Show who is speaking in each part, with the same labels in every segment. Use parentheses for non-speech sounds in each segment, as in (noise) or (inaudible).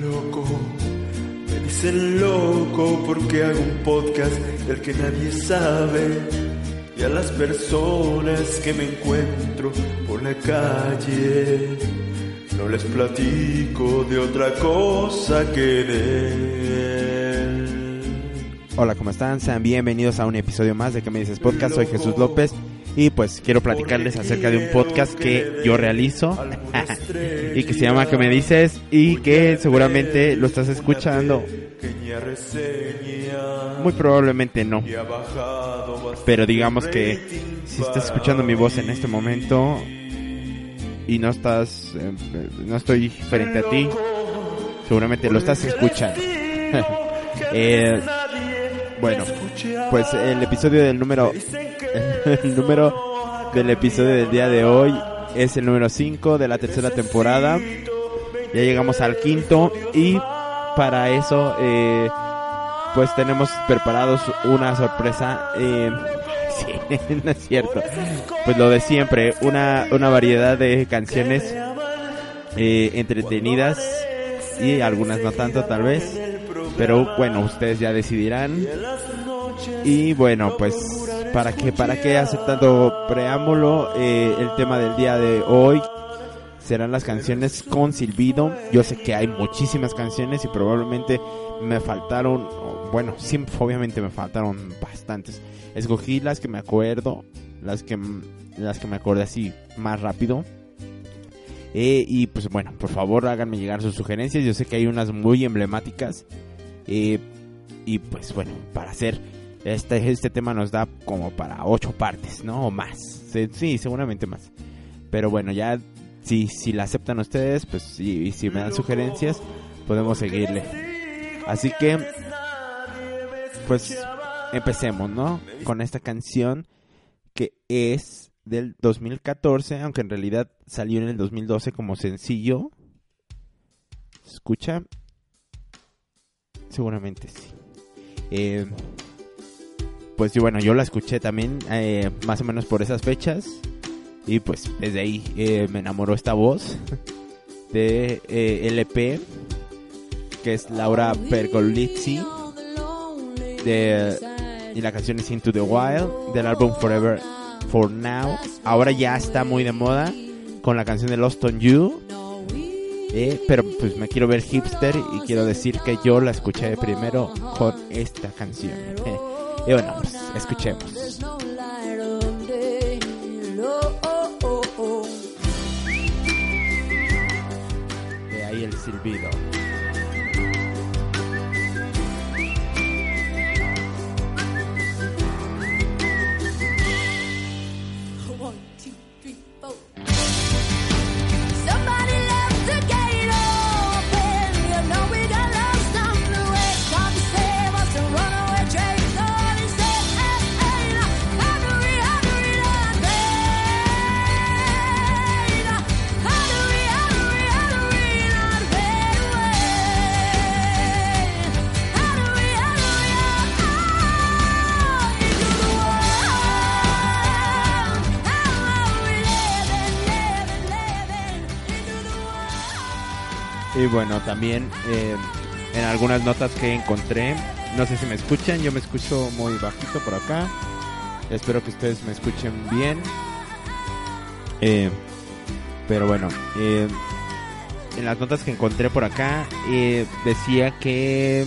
Speaker 1: Loco, me dicen loco porque hago un podcast del que nadie sabe. Y a las personas que me encuentro por la calle, no les platico de otra cosa que de él.
Speaker 2: Hola, ¿cómo están? Sean bienvenidos a un episodio más de Que me dices podcast. Soy Jesús López y pues quiero platicarles acerca de un podcast que yo realizo (laughs) y que se llama Que me dices y que seguramente lo estás escuchando. Muy probablemente no. Pero digamos que si estás escuchando mi voz en este momento y no estás, eh, no estoy frente a ti, seguramente lo estás escuchando. (laughs) Eh, bueno, pues el episodio del número, (laughs) el número del episodio del día de hoy es el número 5 de la tercera temporada. Ya llegamos al quinto y para eso, eh, pues tenemos preparados una sorpresa. Eh, (laughs) sí, (laughs) no es cierto. Pues lo de siempre, una, una variedad de canciones eh, entretenidas y algunas no tanto tal vez. Pero bueno, ustedes ya decidirán. Y bueno, pues para qué para qué hacer tanto preámbulo, eh, el tema del día de hoy serán las canciones con silbido. Yo sé que hay muchísimas canciones y probablemente me faltaron, bueno, sí, obviamente me faltaron bastantes. Escogí las que me acuerdo, las que las que me acordé así más rápido. Eh, y pues bueno, por favor háganme llegar sus sugerencias. Yo sé que hay unas muy emblemáticas. Eh, y pues bueno, para hacer este, este tema nos da como para ocho partes, ¿no? O más. Sí, seguramente más. Pero bueno, ya si, si la aceptan ustedes, pues y si me dan sugerencias, podemos seguirle. Así que, pues empecemos, ¿no? Con esta canción que es del 2014, aunque en realidad salió en el 2012 como sencillo. ¿Escucha? Seguramente sí. Eh, pues yo, bueno, yo la escuché también eh, más o menos por esas fechas. Y pues desde ahí eh, me enamoró esta voz de eh, LP, que es Laura Pergolizzi. De, y la canción es Into the Wild, del álbum Forever For Now. Ahora ya está muy de moda con la canción de Lost on You. Pero pues me quiero ver hipster y quiero decir que yo la escuché primero con esta canción. (laughs) y bueno, pues escuchemos. De ahí el silbido. Y bueno, también eh, en algunas notas que encontré, no sé si me escuchan, yo me escucho muy bajito por acá. Espero que ustedes me escuchen bien. Eh, pero bueno, eh, en las notas que encontré por acá decía que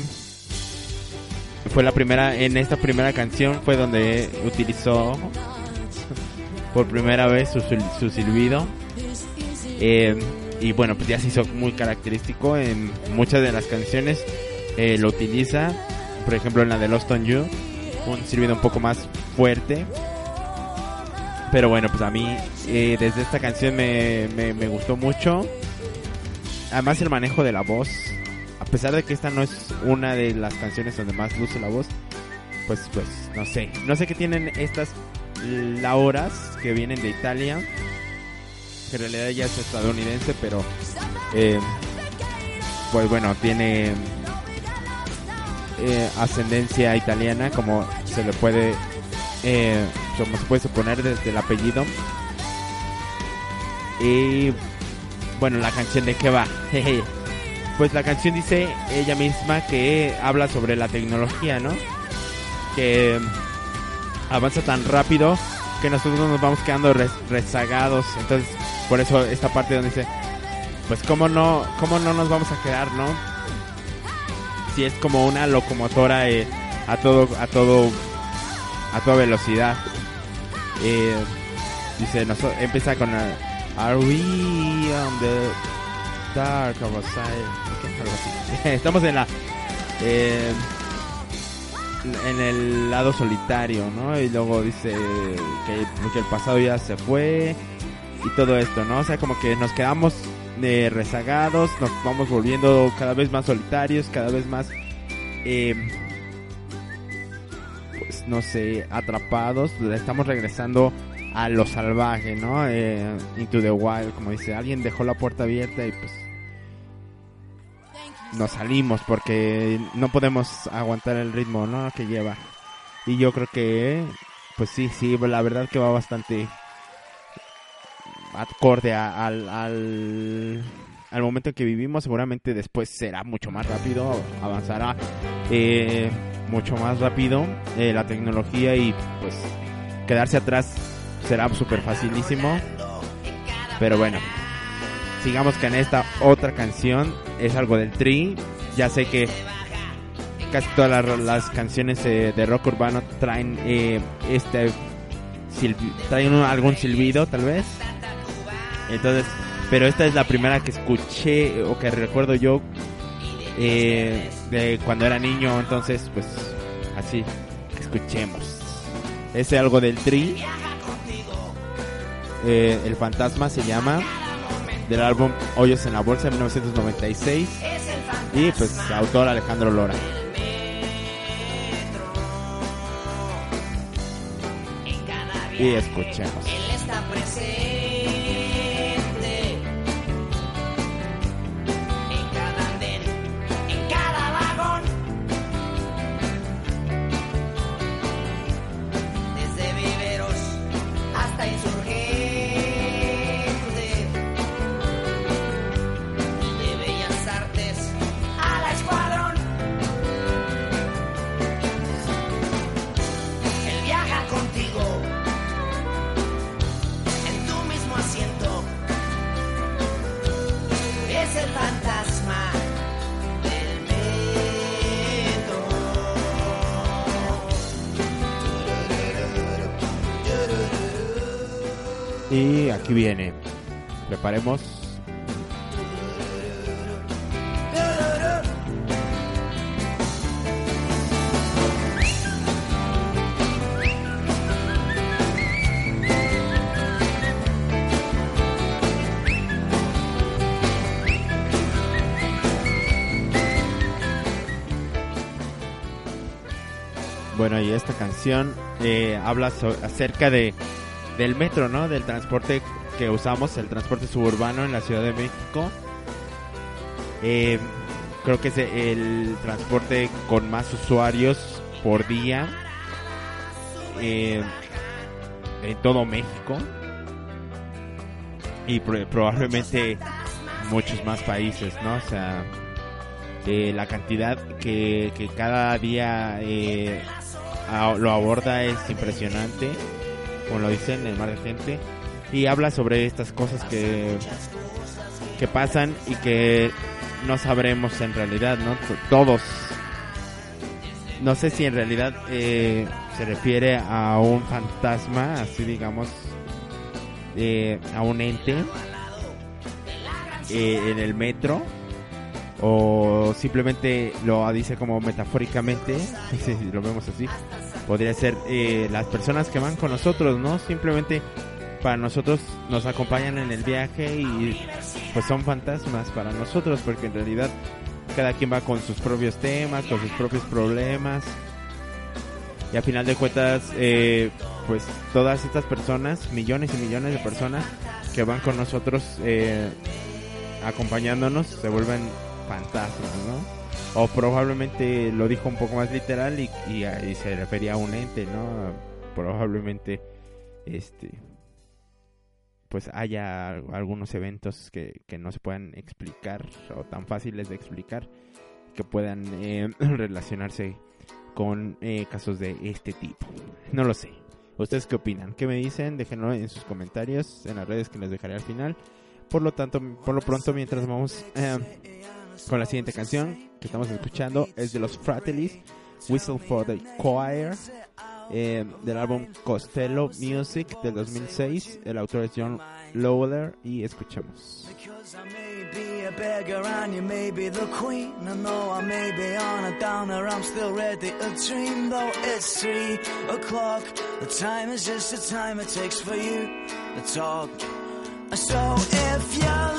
Speaker 2: fue la primera, en esta primera canción fue donde utilizó por primera vez su, su silbido. Eh, y bueno, pues ya se hizo muy característico en muchas de las canciones. Eh, lo utiliza, por ejemplo en la de Lost on You, un silbido un poco más fuerte. Pero bueno, pues a mí eh, desde esta canción me, me, me gustó mucho. Además el manejo de la voz. A pesar de que esta no es una de las canciones donde más luce la voz. Pues, pues, no sé. No sé qué tienen estas Lauras que vienen de Italia. Que en realidad ella es estadounidense, pero... Eh, pues bueno, tiene eh, ascendencia italiana, como se le puede, eh, como se puede suponer desde el apellido. Y bueno, la canción de qué va. (laughs) pues la canción dice ella misma que habla sobre la tecnología, ¿no? Que avanza tan rápido que nosotros nos vamos quedando rezagados. Entonces, por eso esta parte donde dice, pues cómo no, cómo no nos vamos a quedar, ¿no? Si es como una locomotora eh, a todo, a todo, a toda velocidad. Eh, dice, empieza con Are we on the dark side? (laughs) Estamos en la eh, en el lado solitario, ¿no? Y luego dice que el pasado ya se fue y todo esto, ¿no? O sea, como que nos quedamos de rezagados, nos vamos volviendo cada vez más solitarios, cada vez más, eh, pues no sé, atrapados, estamos regresando a lo salvaje, ¿no? Eh, into the wild, como dice, alguien dejó la puerta abierta y pues nos salimos porque no podemos aguantar el ritmo, ¿no? Que lleva. Y yo creo que, pues sí, sí, la verdad que va bastante acorde al, al, momento en que vivimos. Seguramente después será mucho más rápido, avanzará eh, mucho más rápido eh, la tecnología y pues quedarse atrás será súper facilísimo. Pero bueno, sigamos que en esta otra canción es algo del Tri. Ya sé que casi todas las, canciones eh, de rock urbano traen este traen algún silbido tal vez entonces, pero esta es la primera que escuché o que recuerdo yo eh, de cuando era niño. Entonces, pues así, escuchemos. Es algo del Tri. Eh, el fantasma se llama del álbum Hoyos en la Bolsa de 1996 y pues autor Alejandro Lora. Y escuchemos. Y aquí viene. Preparemos. Bueno, y esta canción eh, habla acerca de del metro, ¿no? Del transporte que usamos, el transporte suburbano en la Ciudad de México. Eh, creo que es el transporte con más usuarios por día eh, en todo México y probablemente muchos más países, ¿no? O sea, eh, la cantidad que, que cada día lo aborda es impresionante como lo dicen, el mar de gente, y habla sobre estas cosas que, que pasan y que no sabremos en realidad, ¿no? Todos. No sé si en realidad eh, se refiere a un fantasma, así digamos, eh, a un ente eh, en el metro, o simplemente lo dice como metafóricamente, si (laughs) lo vemos así, podría ser eh, las personas que van con nosotros, ¿no? Simplemente para nosotros nos acompañan en el viaje y pues son fantasmas para nosotros porque en realidad cada quien va con sus propios temas, con sus propios problemas y a final de cuentas eh, pues todas estas personas, millones y millones de personas que van con nosotros eh, acompañándonos se vuelven fantasmas, ¿no? O probablemente lo dijo un poco más literal y, se refería a un ente, ¿no? Probablemente este pues haya algunos eventos que, que no se puedan explicar o tan fáciles de explicar que puedan eh, (clears throat) relacionarse con eh, casos de este tipo. No lo sé. ¿Ustedes qué opinan? ¿Qué me dicen? Déjenlo en sus comentarios en las redes que les dejaré al final. Por lo tanto, por lo pronto, mientras vamos eh, con la siguiente canción que estamos escuchando, es de los Fratellis, Whistle for the Choir eh, del álbum Costello Music del 2006. El autor es John Lowler y escuchamos. a beggar and you may be the queen. I know I may be on a downer, I'm still ready to dream. Though it's three o'clock, the time is just the time it takes for you to talk. So if you're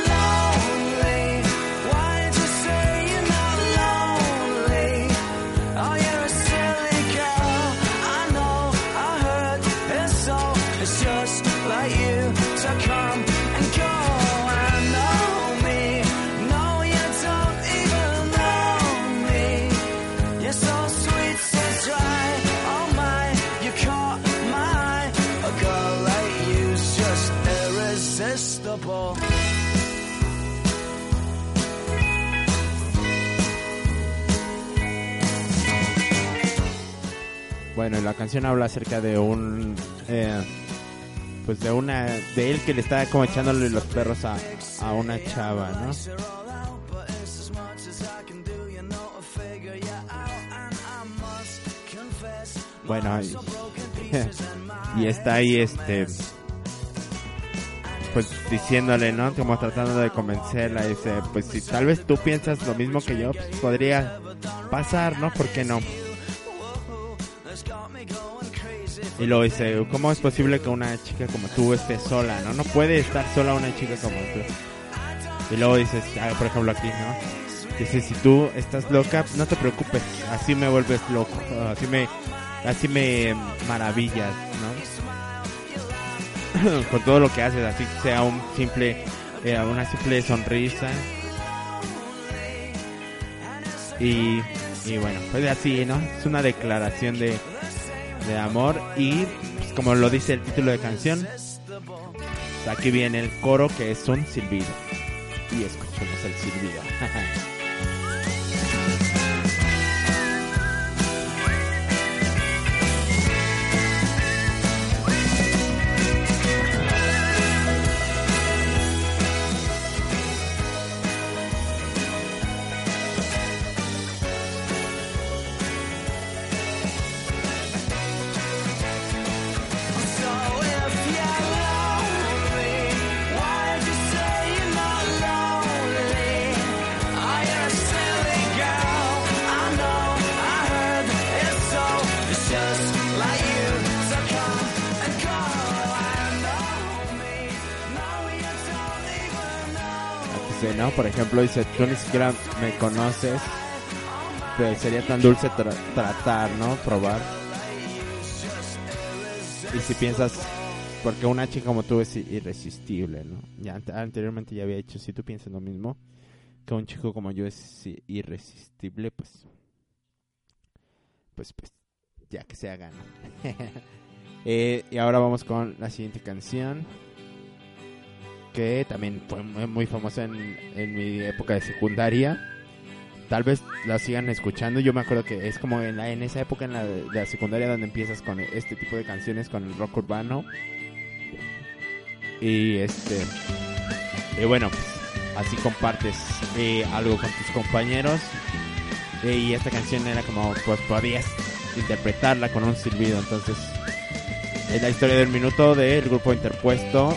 Speaker 2: Bueno, la canción habla acerca de un, eh, pues de una, de él que le está como echándole los perros a, a una chava, ¿no? Bueno, y, (laughs) y está ahí este pues diciéndole, ¿no? Como tratando de convencerla, dice, pues si tal vez tú piensas lo mismo que yo, pues podría pasar, ¿no? ¿Por qué no? Y luego dice, ¿cómo es posible que una chica como tú esté sola, no? No puede estar sola una chica como tú. Y luego dices, ah, por ejemplo aquí, ¿no? Dice, si tú estás loca, no te preocupes, así me vuelves loco, así me, así me maravillas, ¿no? (laughs) Con todo lo que haces, así sea un simple, eh, una simple sonrisa. Y, y bueno, pues así, ¿no? Es una declaración de, de amor y pues, como lo dice el título de canción, aquí viene el coro que es un silbido. Y escuchemos el silbido. (laughs) Por ejemplo, dice, tú ni siquiera me conoces, pero sería tan dulce tratar, ¿no? Probar. Y si piensas, porque una chica como tú es irresistible, ¿no? Ya anteriormente ya había dicho, si tú piensas lo mismo, que un chico como yo es irresistible, pues, pues, pues, ya que se haga, (laughs) eh, y ahora vamos con la siguiente canción que también fue muy famosa en, mi época de secundaria. Tal vez la sigan escuchando. Yo me acuerdo que es como en, la, en esa época en la, de secundaria donde empiezas con este tipo de canciones, con el rock urbano. Y este. Bueno, pues, así compartes eh, algo con tus compañeros. Eh, y esta canción era como, pues podías interpretarla con un silbido. Entonces, es la historia del minuto del grupo interpuesto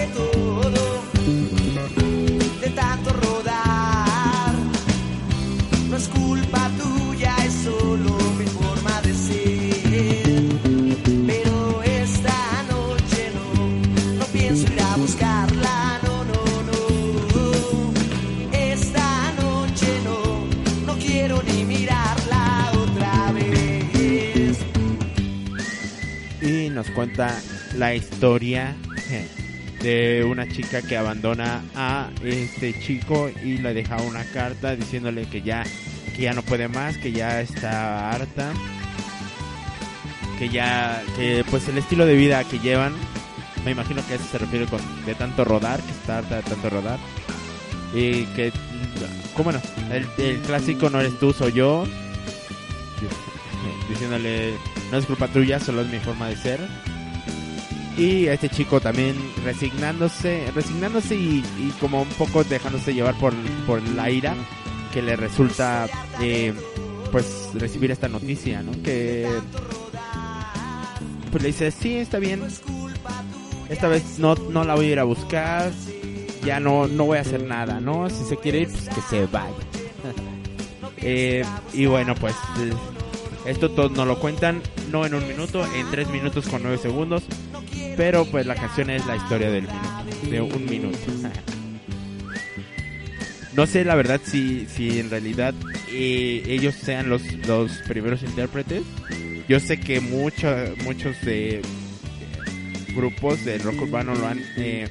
Speaker 2: cuenta la historia de una chica que abandona a este chico y le deja una carta diciéndole que ya que ya no puede más, que ya está harta, que ya que pues el estilo de vida que llevan, me imagino que a eso se refiere con de tanto rodar, que está harta de tanto rodar y que como no, el, el clásico no eres tú, soy yo diciéndole no es culpa tuya, solo es mi forma de ser y este chico también resignándose, resignándose y, como un poco dejándose llevar por, por la ira que le resulta eh, pues recibir esta noticia, ¿no? Que pues le dice, sí, está bien, esta vez no, no la voy a ir a buscar, ya no, no voy a hacer nada, ¿no? Si se quiere ir, pues que se vaya. (laughs) Eh, y bueno, pues esto todo nos lo cuentan, no en un minuto, en tres minutos con nueve segundos. Pero pues la canción es la historia del minuto, de un minuto. (laughs) no sé la verdad si, si en realidad eh, ellos sean los, los primeros intérpretes. Yo sé que muchos muchos grupos de rock urbano lo han, eh,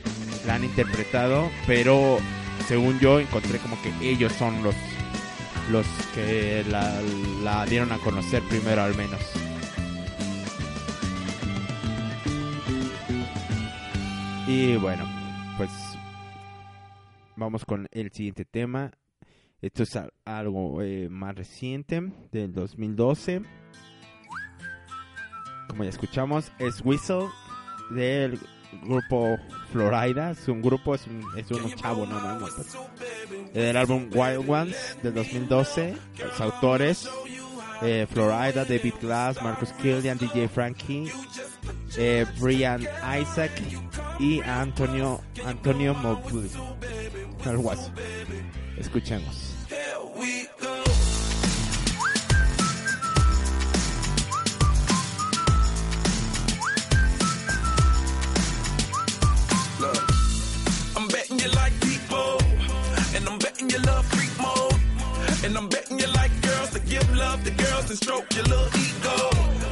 Speaker 2: han interpretado, pero según yo encontré como que ellos son los los que la, la dieron a conocer primero al menos. Y bueno, pues vamos con el siguiente tema. Esto es algo eh, más reciente, del 2012. Como ya escuchamos, es Whistle del grupo Florida. Es un grupo, es un, es un chavo, no, no, no. Del álbum Wild Ones del 2012. Los autores eh, Florida, David Glass, Marcus Killian, DJ Frankie, eh, Brian Isaac y Antonio Antonio. Escuchemos.
Speaker 3: And stroke your little ego.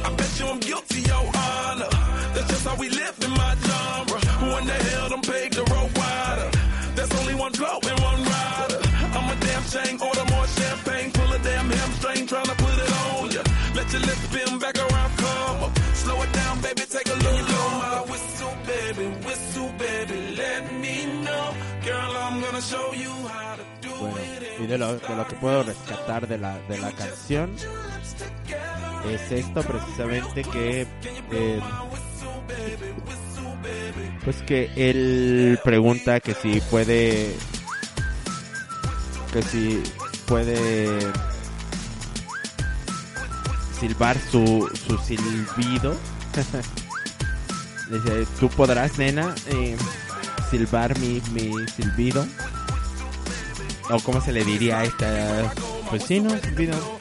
Speaker 3: I bet you I'm guilty, your honor. That's just how we live in my genre. Who in the hell done paved the road wider? There's only one blow and one rider. I'm a damn shame, order more champagne, pull a damn hamstring, tryna put it on ya. Let your lips spin back around, come up. Slow it down, baby, take a look. Blow my whistle, baby, whistle, baby, let me know. Girl, I'm gonna show you how to do
Speaker 2: Bueno,
Speaker 3: it.
Speaker 2: y de lo, de lo que puedo rescatar de la, de la canción es esto precisamente que eh, pues que él pregunta que si puede que si puede silbar su, su silbido. (laughs) Dice tú podrás nena eh, silbar mi, mi silbido o cómo se le diría a esta pues sí no silbido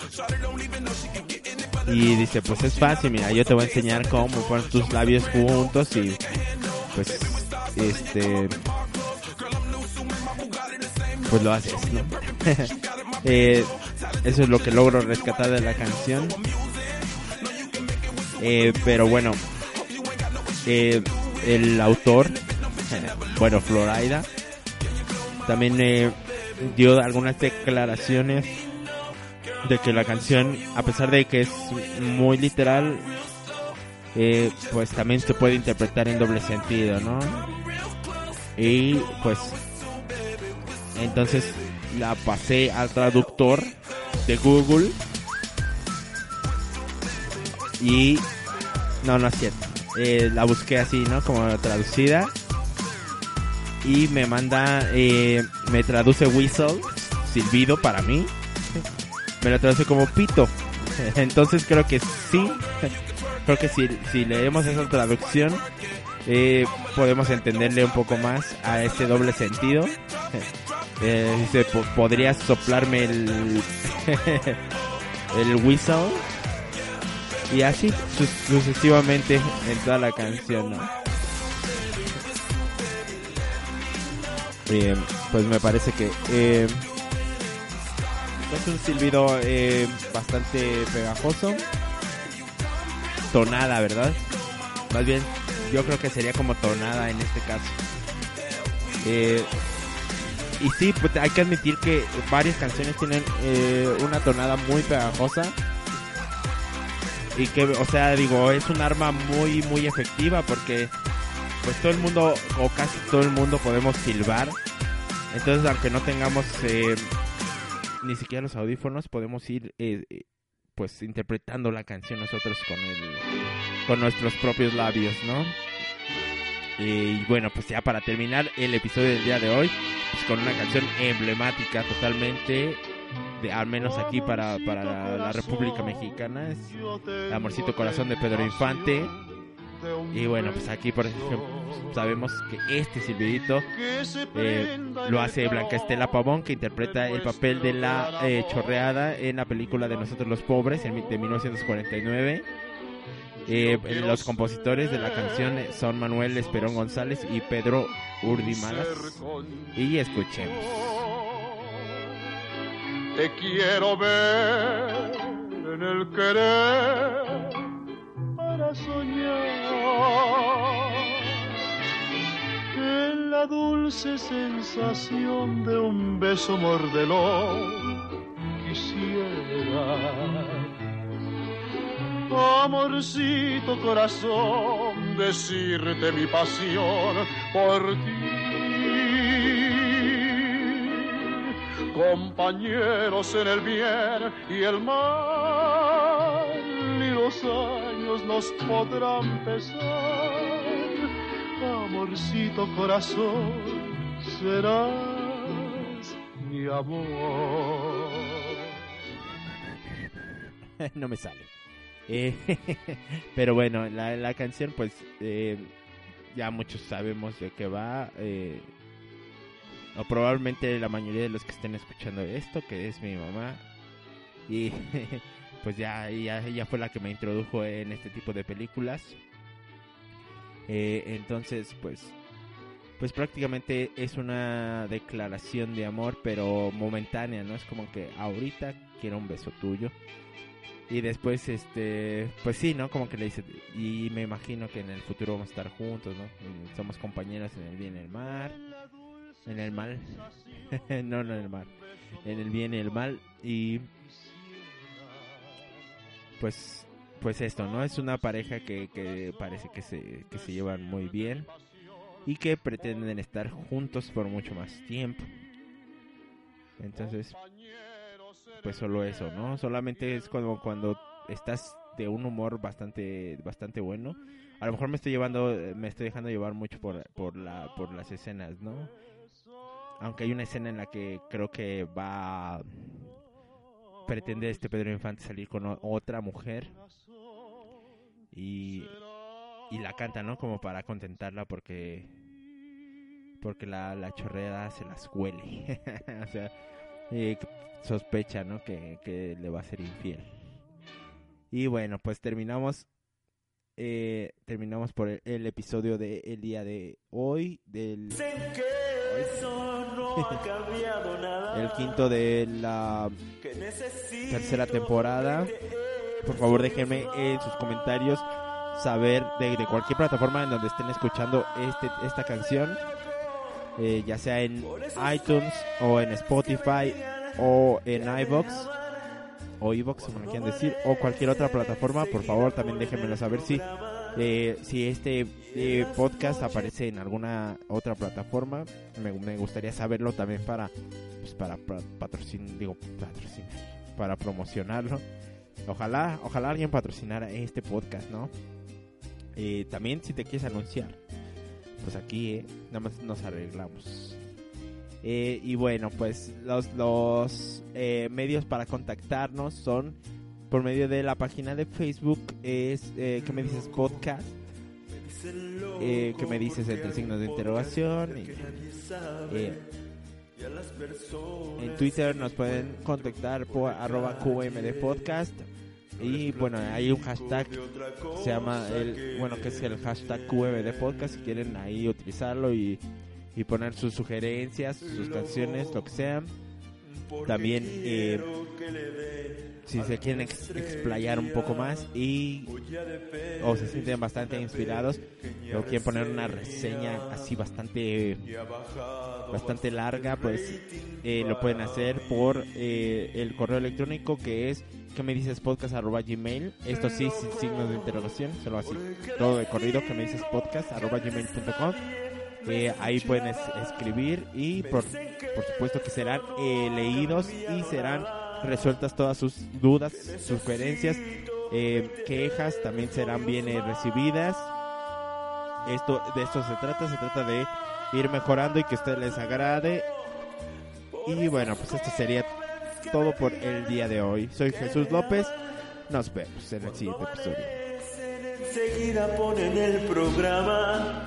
Speaker 2: y dice pues es fácil mira yo te voy a enseñar cómo poner tus labios juntos y pues este pues lo haces ¿no? (laughs) Eh, eso es lo que logro rescatar de la canción Eh, pero bueno eh, el autor (laughs) bueno Florida también eh, dio algunas declaraciones de que la canción a pesar de que es muy literal eh, pues también se puede interpretar en doble sentido no y pues entonces la pasé al traductor de Google. Y no no es cierto. Eh, la busqué así no como traducida. Y me manda eh, me traduce whistle silbido para mí me lo traduce como pito. Entonces creo que sí. Creo que si, leemos esa traducción eh, podemos entenderle un poco más a este doble sentido. Eh, dice "Po- podrías soplarme el (laughs) el whistle y así su- sucesivamente en toda la canción ¿no? Eh, pues me parece que eh, es un silbido eh, bastante pegajoso tonada verdad Más bien, yo creo que sería como tonada en este caso. Eh, y sí, pues hay que admitir que varias canciones tienen eh, una tonada muy pegajosa. Y que, o sea, digo, es un arma muy, muy efectiva porque pues todo el mundo, o casi todo el mundo podemos silbar. Entonces, aunque no tengamos eh, ni siquiera los audífonos, podemos ir eh, eh, pues interpretando la canción nosotros con el con nuestros propios labios, ¿no? Y bueno, pues ya para terminar el episodio del día de hoy, pues con una canción emblemática totalmente, de, al menos aquí para, para la, la República Mexicana, es Amorcito Corazón de Pedro Infante. Y bueno, pues aquí por ejemplo sabemos que este silbidito eh, lo hace Blanca Estela Pavón, que interpreta el papel de la eh, chorreada en la película de Nosotros los Pobres de 1949. Eh, los compositores de la canción son Manuel Esperón González y Pedro Urdimalas. Y escuchemos.
Speaker 4: Te quiero ver en el querer para soñar que la dulce sensación de un beso mordelón quisiera. Amorcito corazón, decirte mi pasión por ti compañeros en el bien y el mal, y los años nos podrán pesar. Amorcito corazón, serás mi amor. (laughs)
Speaker 2: no me sale. Eh, (laughs) pero bueno, la, la canción pues eh, ya muchos sabemos de qué va. eh, o probablemente la mayoría de los que estén escuchando esto, que es mi mamá. Y (laughs) pues ya ella, ella fue la que me introdujo en este tipo de películas. Eh, entonces pues pues prácticamente es una declaración de amor, pero momentánea, ¿no? Es como que ahorita quiero un beso tuyo. Y después, este, pues sí, ¿no? Como que le dice, y me imagino que en el futuro vamos a estar juntos, ¿no? Somos compañeros en el bien y el mal. En el mal. (laughs) no, no en el mal. En el bien y el mal. Y pues, pues esto, ¿no? Es una pareja que, que parece que se, que se llevan muy bien. Y que pretenden estar juntos por mucho más tiempo. Entonces, pues solo eso, ¿no? Solamente es cuando, cuando estás de un humor bastante, bastante bueno. A lo mejor me estoy llevando, me estoy dejando llevar mucho por, por la, por las escenas, ¿no? Aunque hay una escena en la que creo que va pretende este Pedro Infante salir con otra mujer y, y la canta, ¿no? Como para contentarla porque porque la, la chorreada se las huele. (laughs) o sea, sospecha, ¿no? Que, que le va a ser infiel. Y bueno, pues terminamos. eh, terminamos por el, el episodio del el día de hoy. Del (laughs) el quinto de la tercera temporada. Por favor, déjenme en sus comentarios saber de, de cualquier plataforma en donde estén escuchando este, esta canción. eh, ya sea en iTunes o en Spotify o en iBox o iBox como quieran decir o cualquier otra plataforma por favor también déjenmelo saber si eh, si este eh, podcast aparece en alguna otra plataforma me, gustaría saberlo también para pues para, para digo patrocinar para promocionarlo. Ojalá ojalá alguien patrocinara este podcast no Eh, también si te quieres anunciar pues aquí eh, nada más nos arreglamos. Eh, y bueno, pues los, los medios para contactarnos son por medio de la página de Facebook, es eh, que me dices podcast, eh, que me dices entre signos de interrogación. y, eh, en Twitter nos pueden contactar por arroba QMD podcast. Y bueno, hay un hashtag se llama el, bueno, que es el hashtag QMD podcast. Si quieren ahí utilizarlo y, y poner sus sugerencias, sus canciones, lo que sea. También eh, si se quieren ex- explayar un poco más y o se sienten bastante inspirados o quieren poner una reseña así bastante bastante larga pues eh, lo pueden hacer por eh, el correo electrónico que es que me dices podcast arroba gmail. Esto sí sin signos de interrogación solo así. todo de corrido que me dices podcast arroba gmail.com ahí pueden es- escribir y por, por supuesto que serán eh, leídos y serán resueltas todas sus dudas, sugerencias, eh, quejas también serán bien eh, recibidas. Esto de esto se trata, se trata de ir mejorando y que a ustedes les agrade. Y bueno, pues esto sería todo por el día de hoy. Soy Jesús López. Nos vemos en el siguiente episodio.
Speaker 1: Enseguida ponen el programa.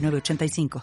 Speaker 5: 906985.